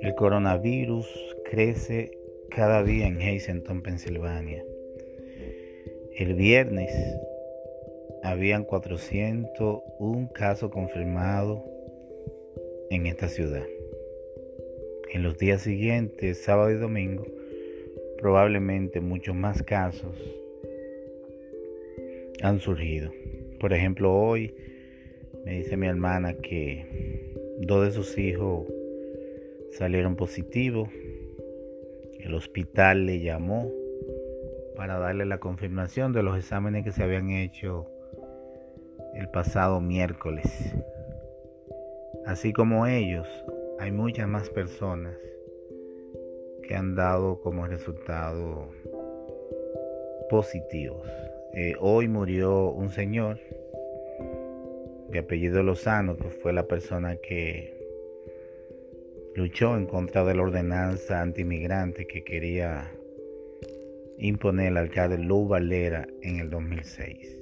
El coronavirus crece cada día en Hazleton, Pensilvania. El viernes habían 401 casos confirmados en esta ciudad. En los días siguientes, sábado y domingo, probablemente muchos más casos han surgido. Por ejemplo, hoy me dice mi hermana que dos de sus hijos salieron positivos. El hospital le llamó para darle la confirmación de los exámenes que se habían hecho el pasado miércoles. Así como ellos, hay muchas más personas que han dado como resultado positivos. Eh, hoy murió un señor de apellido Lozano, que fue la persona que luchó en contra de la ordenanza antimigrante que quería imponer el alcalde Lou Valera en el 2006.